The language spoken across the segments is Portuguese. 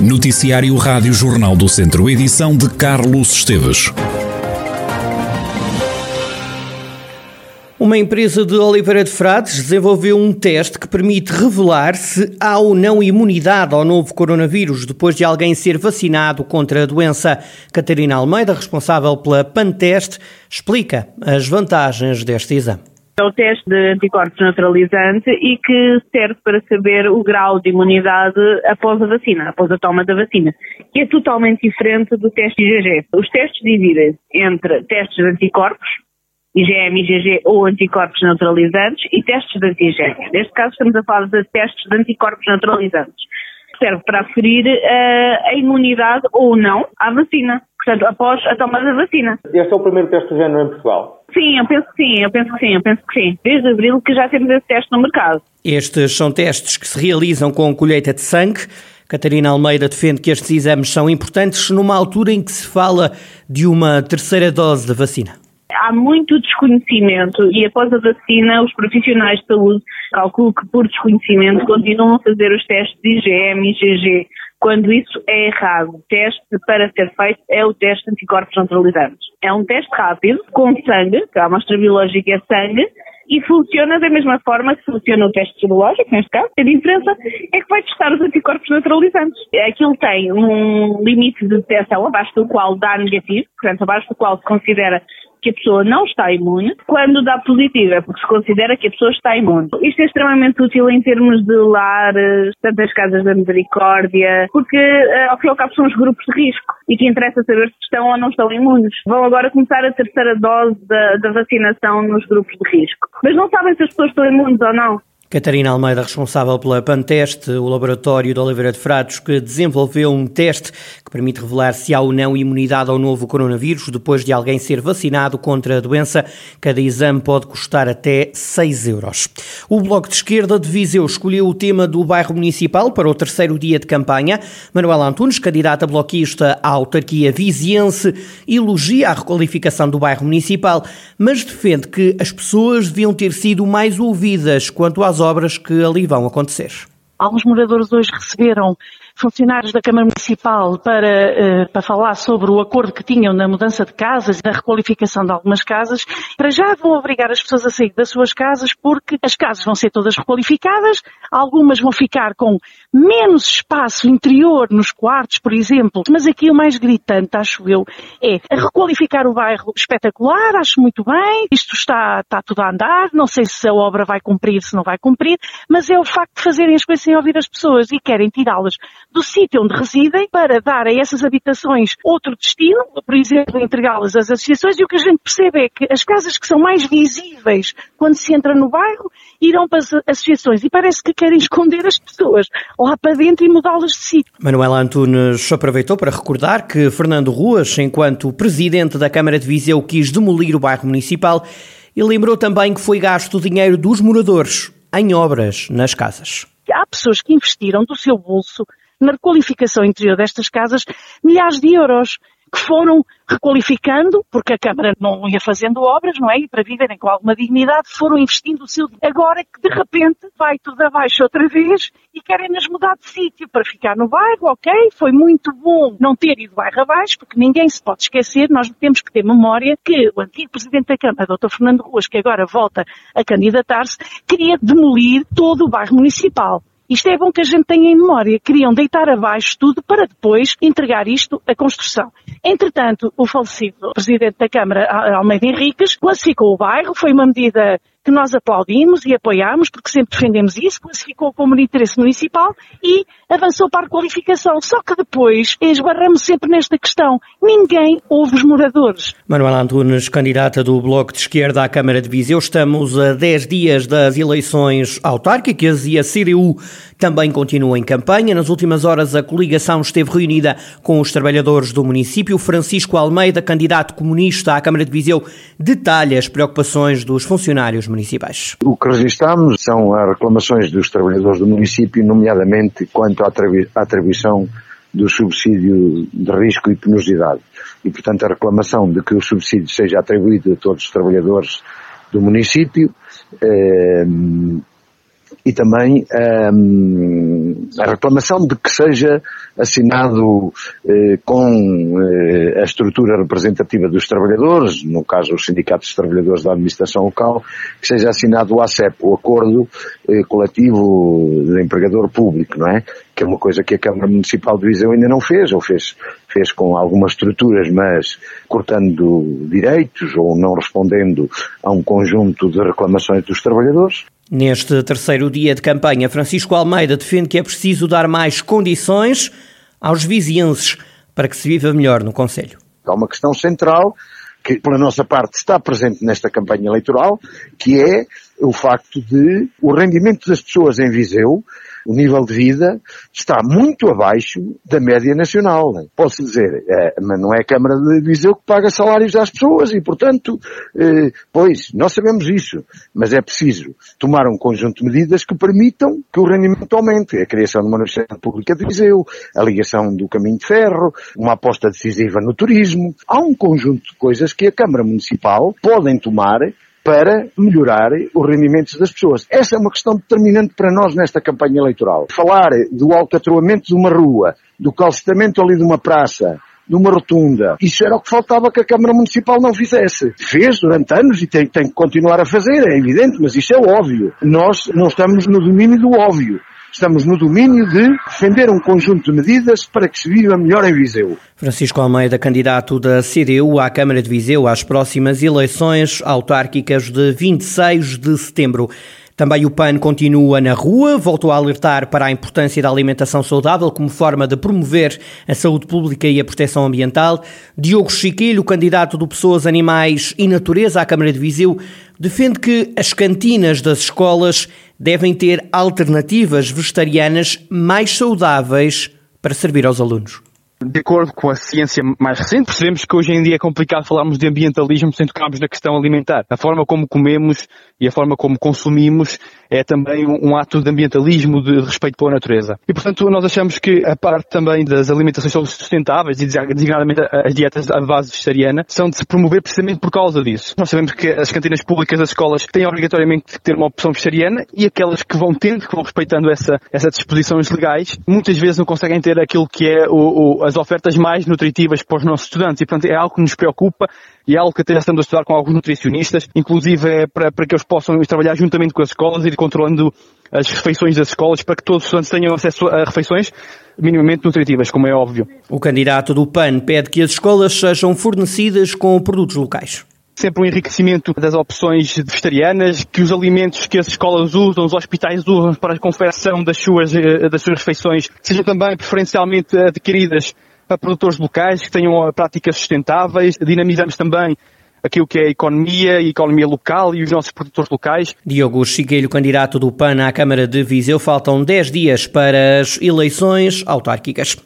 Noticiário Rádio Jornal do Centro, edição de Carlos Esteves. Uma empresa de Oliveira de Frades desenvolveu um teste que permite revelar se há ou não imunidade ao novo coronavírus depois de alguém ser vacinado contra a doença. Catarina Almeida, responsável pela Panteste, explica as vantagens deste exame. É o teste de anticorpos neutralizante e que serve para saber o grau de imunidade após a vacina, após a toma da vacina, que é totalmente diferente do teste IgG. Os testes dividem entre testes de anticorpos, IgM, IgG ou anticorpos neutralizantes e testes de antigênios. Neste caso estamos a falar de testes de anticorpos neutralizantes. Serve para aferir uh, a imunidade ou não à vacina, portanto, após a tomada da vacina. Este é o primeiro teste do género em Portugal? Sim, eu penso que sim, eu penso que sim, eu penso que sim. Desde abril que já temos esse teste no mercado. Estes são testes que se realizam com colheita de sangue. Catarina Almeida defende que estes exames são importantes numa altura em que se fala de uma terceira dose da vacina há muito desconhecimento e após a vacina os profissionais de saúde calculo que por desconhecimento continuam a fazer os testes de IgM e IgG quando isso é errado. O teste para ser feito é o teste de anticorpos neutralizantes. É um teste rápido, com sangue, que a amostra biológica é sangue, e funciona da mesma forma que funciona o teste serológico, neste caso. A diferença é que vai testar os anticorpos neutralizantes. Aquilo tem um limite de detecção abaixo do qual dá negativo, portanto, abaixo do qual se considera que a pessoa não está imune, quando dá positivo é porque se considera que a pessoa está imune. Isto é extremamente útil em termos de lares, tantas casas da misericórdia, porque uh, ao fim e ao cabo são os grupos de risco e que interessa saber se estão ou não estão imunes. Vão agora começar a terceira dose da, da vacinação nos grupos de risco. Mas não sabem se as pessoas estão imunes ou não. Catarina Almeida, responsável pela Panteste, o laboratório de Oliveira de Fratos, que desenvolveu um teste que permite revelar se há ou não imunidade ao novo coronavírus depois de alguém ser vacinado contra a doença. Cada exame pode custar até 6 euros. O Bloco de Esquerda de Viseu escolheu o tema do bairro municipal para o terceiro dia de campanha. Manuel Antunes, candidata bloquista à autarquia viziense, elogia a requalificação do bairro municipal, mas defende que as pessoas deviam ter sido mais ouvidas quanto às obras que ali vão acontecer. Alguns moradores hoje receberam funcionários da Câmara Municipal para, eh, para falar sobre o acordo que tinham na mudança de casas, na requalificação de algumas casas. Para já vão obrigar as pessoas a sair das suas casas porque as casas vão ser todas requalificadas, algumas vão ficar com menos espaço interior nos quartos, por exemplo. Mas aqui o mais gritante, acho eu, é requalificar o bairro espetacular, acho muito bem, isto está, está tudo a andar, não sei se a obra vai cumprir, se não vai cumprir, mas é o facto de fazerem as coisas sem ouvir as pessoas e querem tirá-las do sítio onde residem para dar a essas habitações outro destino, por exemplo, entregá-las às associações e o que a gente percebe é que as casas que são mais visíveis quando se entra no bairro irão para as associações e parece que querem esconder as pessoas lá para dentro e mudá-las de sítio. Manuela Antunes aproveitou para recordar que Fernando Ruas, enquanto presidente da Câmara de Viseu, quis demolir o bairro municipal e lembrou também que foi gasto o dinheiro dos moradores em obras nas casas. Há pessoas que investiram do seu bolso na requalificação interior destas casas milhares de euros que foram requalificando, porque a Câmara não ia fazendo obras, não é? E para viverem com alguma dignidade, foram investindo o seu. Agora que de repente vai tudo abaixo outra vez e querem-nos mudar de sítio para ficar no bairro, ok? Foi muito bom não ter ido bairro abaixo, porque ninguém se pode esquecer, nós temos que ter memória que o antigo Presidente da Câmara, Dr. Fernando Ruas, que agora volta a candidatar-se, queria demolir todo o bairro municipal. Isto é bom que a gente tenha em memória. Queriam deitar abaixo tudo para depois entregar isto à construção. Entretanto, o falecido Presidente da Câmara, Almeida Henriques, classificou o bairro, foi uma medida que nós aplaudimos e apoiamos, porque sempre defendemos isso, classificou como de interesse municipal e avançou para a qualificação. Só que depois esbarramos sempre nesta questão. Ninguém ouve os moradores. Manuela Antunes, candidata do Bloco de Esquerda à Câmara de Viseu, estamos a 10 dias das eleições autárquicas e a CDU também continua em campanha. Nas últimas horas, a coligação esteve reunida com os trabalhadores do município. Francisco Almeida, candidato comunista à Câmara de Viseu, detalha as preocupações dos funcionários municipais. O que registramos são as reclamações dos trabalhadores do município, nomeadamente quanto à atribuição do subsídio de risco e penosidade. E, portanto, a reclamação de que o subsídio seja atribuído a todos os trabalhadores do município, eh, e também um, a reclamação de que seja assinado eh, com eh, a estrutura representativa dos trabalhadores, no caso os sindicatos de trabalhadores da administração local, que seja assinado o ACEP, o Acordo eh, Coletivo de Empregador Público, não é? Que é uma coisa que a Câmara Municipal de Viseu ainda não fez, ou fez, fez com algumas estruturas, mas cortando direitos ou não respondendo a um conjunto de reclamações dos trabalhadores. Neste terceiro dia de campanha, Francisco Almeida defende que é preciso dar mais condições aos vizienses para que se viva melhor no Conselho. Há uma questão central que, pela nossa parte, está presente nesta campanha eleitoral, que é o facto de o rendimento das pessoas em Viseu o nível de vida está muito abaixo da média nacional. Posso dizer, é, mas não é a Câmara de Viseu que paga salários às pessoas e, portanto, eh, pois, nós sabemos isso, mas é preciso tomar um conjunto de medidas que permitam que o rendimento aumente. A criação de uma Universidade Pública de Viseu, a ligação do caminho de ferro, uma aposta decisiva no turismo. Há um conjunto de coisas que a Câmara Municipal podem tomar para melhorar os rendimentos das pessoas. Essa é uma questão determinante para nós nesta campanha eleitoral. Falar do alcatroamento de uma rua, do calcetamento ali de uma praça, de uma rotunda. Isso era o que faltava que a Câmara Municipal não fizesse. Fez durante anos e tem, tem que continuar a fazer, é evidente, mas isso é óbvio. Nós não estamos no domínio do óbvio. Estamos no domínio de defender um conjunto de medidas para que se viva melhor em Viseu. Francisco Almeida, candidato da CDU à Câmara de Viseu às próximas eleições autárquicas de 26 de setembro. Também o PAN continua na rua, voltou a alertar para a importância da alimentação saudável como forma de promover a saúde pública e a proteção ambiental. Diogo Chiquilho, candidato do Pessoas, Animais e Natureza à Câmara de Viseu, defende que as cantinas das escolas devem ter alternativas vegetarianas mais saudáveis para servir aos alunos. De acordo com a ciência mais recente, percebemos que hoje em dia é complicado falarmos de ambientalismo sem tocarmos na questão alimentar. A forma como comemos e a forma como consumimos é também um ato de ambientalismo, de respeito pela natureza. E, portanto, nós achamos que a parte também das alimentações sustentáveis e designadamente as dietas à base vegetariana são de se promover precisamente por causa disso. Nós sabemos que as cantinas públicas das escolas têm obrigatoriamente que ter uma opção vegetariana e aquelas que vão tendo, que vão respeitando essa, essas disposições legais, muitas vezes não conseguem ter aquilo que é o, o, as ofertas mais nutritivas para os nossos estudantes. E, portanto, é algo que nos preocupa e é algo que até já estamos a estudar com alguns nutricionistas, inclusive é para, para que eles possam trabalhar juntamente com as escolas e controlando as refeições das escolas para que todos os estudantes tenham acesso a refeições minimamente nutritivas, como é óbvio. O candidato do PAN pede que as escolas sejam fornecidas com produtos locais sempre um enriquecimento das opções vegetarianas, que os alimentos que as escolas usam, os hospitais usam para a confecção das suas, eh, das suas refeições, sejam também preferencialmente adquiridas para produtores locais que tenham práticas sustentáveis. Dinamizamos também aquilo que é a economia, a economia local e os nossos produtores locais. Diogo Chigueiro, candidato do PAN à Câmara de Viseu, faltam 10 dias para as eleições autárquicas.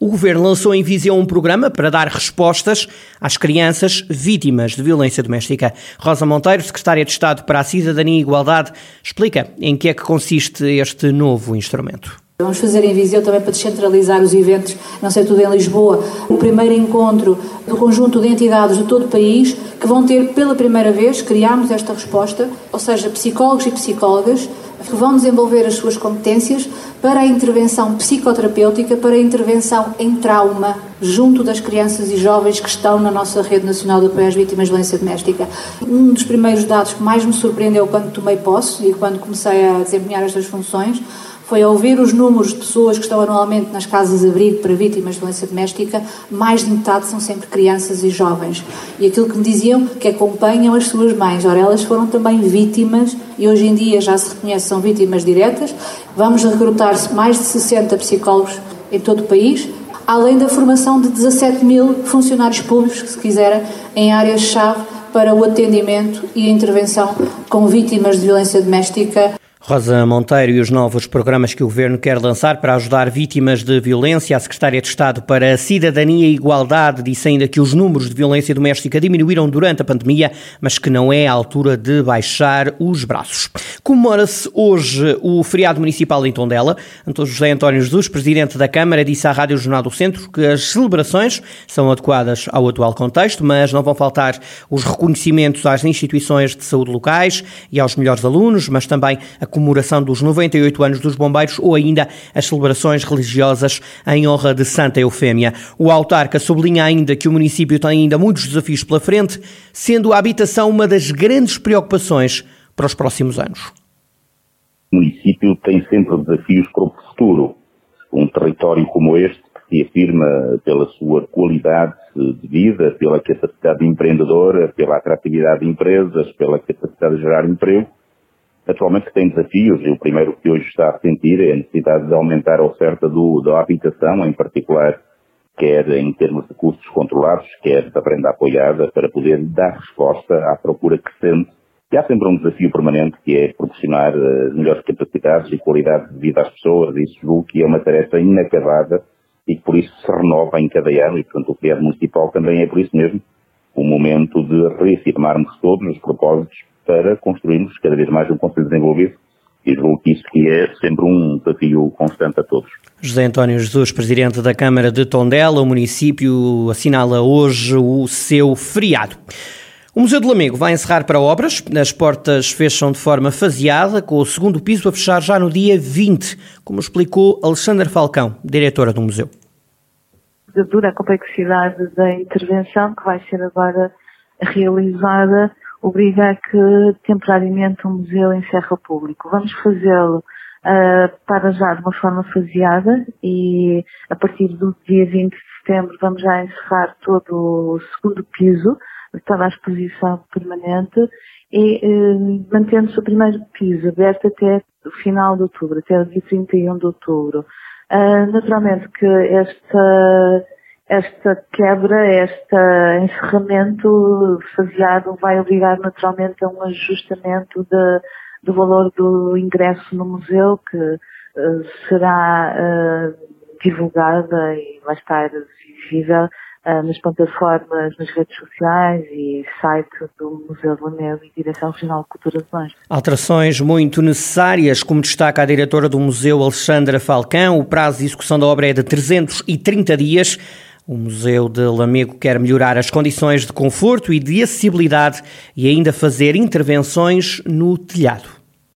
O governo lançou em Viseu um programa para dar respostas às crianças vítimas de violência doméstica. Rosa Monteiro, secretária de Estado para a Cidadania e Igualdade, explica em que é que consiste este novo instrumento. Vamos fazer em Viseu também para descentralizar os eventos, não sei tudo em Lisboa, o primeiro encontro do conjunto de entidades de todo o país que vão ter pela primeira vez, criámos esta resposta, ou seja, psicólogos e psicólogas que vão desenvolver as suas competências para a intervenção psicoterapêutica, para a intervenção em trauma junto das crianças e jovens que estão na nossa rede nacional de apoio às vítimas de violência doméstica. Um dos primeiros dados que mais me surpreendeu quando tomei posse e quando comecei a desempenhar estas funções foi ao ouvir os números de pessoas que estão anualmente nas casas de abrigo para vítimas de violência doméstica, mais de metade são sempre crianças e jovens. E aquilo que me diziam que acompanham as suas mães, ora, elas foram também vítimas e hoje em dia já se reconhecem são vítimas diretas. Vamos recrutar mais de 60 psicólogos em todo o país, além da formação de 17 mil funcionários públicos, se quiserem, em áreas-chave para o atendimento e a intervenção com vítimas de violência doméstica Rosa Monteiro e os novos programas que o Governo quer lançar para ajudar vítimas de violência. A Secretária de Estado para a Cidadania e Igualdade disse ainda que os números de violência doméstica diminuíram durante a pandemia, mas que não é a altura de baixar os braços. Comemora-se hoje o feriado municipal em Tondela. José António Jesus, Presidente da Câmara, disse à Rádio Jornal do Centro que as celebrações são adequadas ao atual contexto, mas não vão faltar os reconhecimentos às instituições de saúde locais e aos melhores alunos, mas também a comemoração dos 98 anos dos bombeiros ou ainda as celebrações religiosas em honra de Santa Eufémia. O autarca sublinha ainda que o município tem ainda muitos desafios pela frente, sendo a habitação uma das grandes preocupações para os próximos anos. O município tem sempre desafios para o futuro. Um território como este se afirma pela sua qualidade de vida, pela capacidade empreendedora, pela atratividade de empresas, pela capacidade de gerar emprego. Atualmente tem desafios e o primeiro que hoje está a sentir é a necessidade de aumentar a oferta do, da habitação, em particular, quer em termos de custos controlados, quer da renda apoiada, para poder dar resposta à procura crescente. E há sempre um desafio permanente que é proporcionar as melhores capacidades e qualidade de vida às pessoas, isso julgo que é uma tarefa inacabada e que por isso se renova em cada ano e, portanto, o feriado municipal também é por isso mesmo o momento de reafirmarmos todos os propósitos para construirmos cada vez mais um Conselho desenvolvido e julgo que isso que é sempre um desafio constante a todos. José António Jesus, Presidente da Câmara de Tondela, o município assinala hoje o seu feriado. O Museu do Lamego vai encerrar para obras. As portas fecham de forma faseada, com o segundo piso a fechar já no dia 20, como explicou Alexandra Falcão, diretora do museu. Dura a complexidade da intervenção que vai ser agora realizada, obriga a que temporariamente o museu encerre o público. Vamos fazê-lo uh, para já de uma forma faseada e a partir do dia 20 de setembro vamos já encerrar todo o segundo piso, toda a exposição permanente e eh, mantendo-se o primeiro piso aberto até o final de outubro, até o dia 31 de outubro. Uh, naturalmente que esta, esta quebra, este encerramento faseado vai obrigar naturalmente a um ajustamento de, do valor do ingresso no museu que uh, será uh, divulgada e vai estar visível uh, nas plataformas, nas redes sociais e site do Museu do Lamego e Direção Regional de Cultura Lange. Alterações muito necessárias, como destaca a diretora do Museu, Alexandra Falcão. O prazo de execução da obra é de 330 dias. O Museu de Lamego quer melhorar as condições de conforto e de acessibilidade e ainda fazer intervenções no telhado.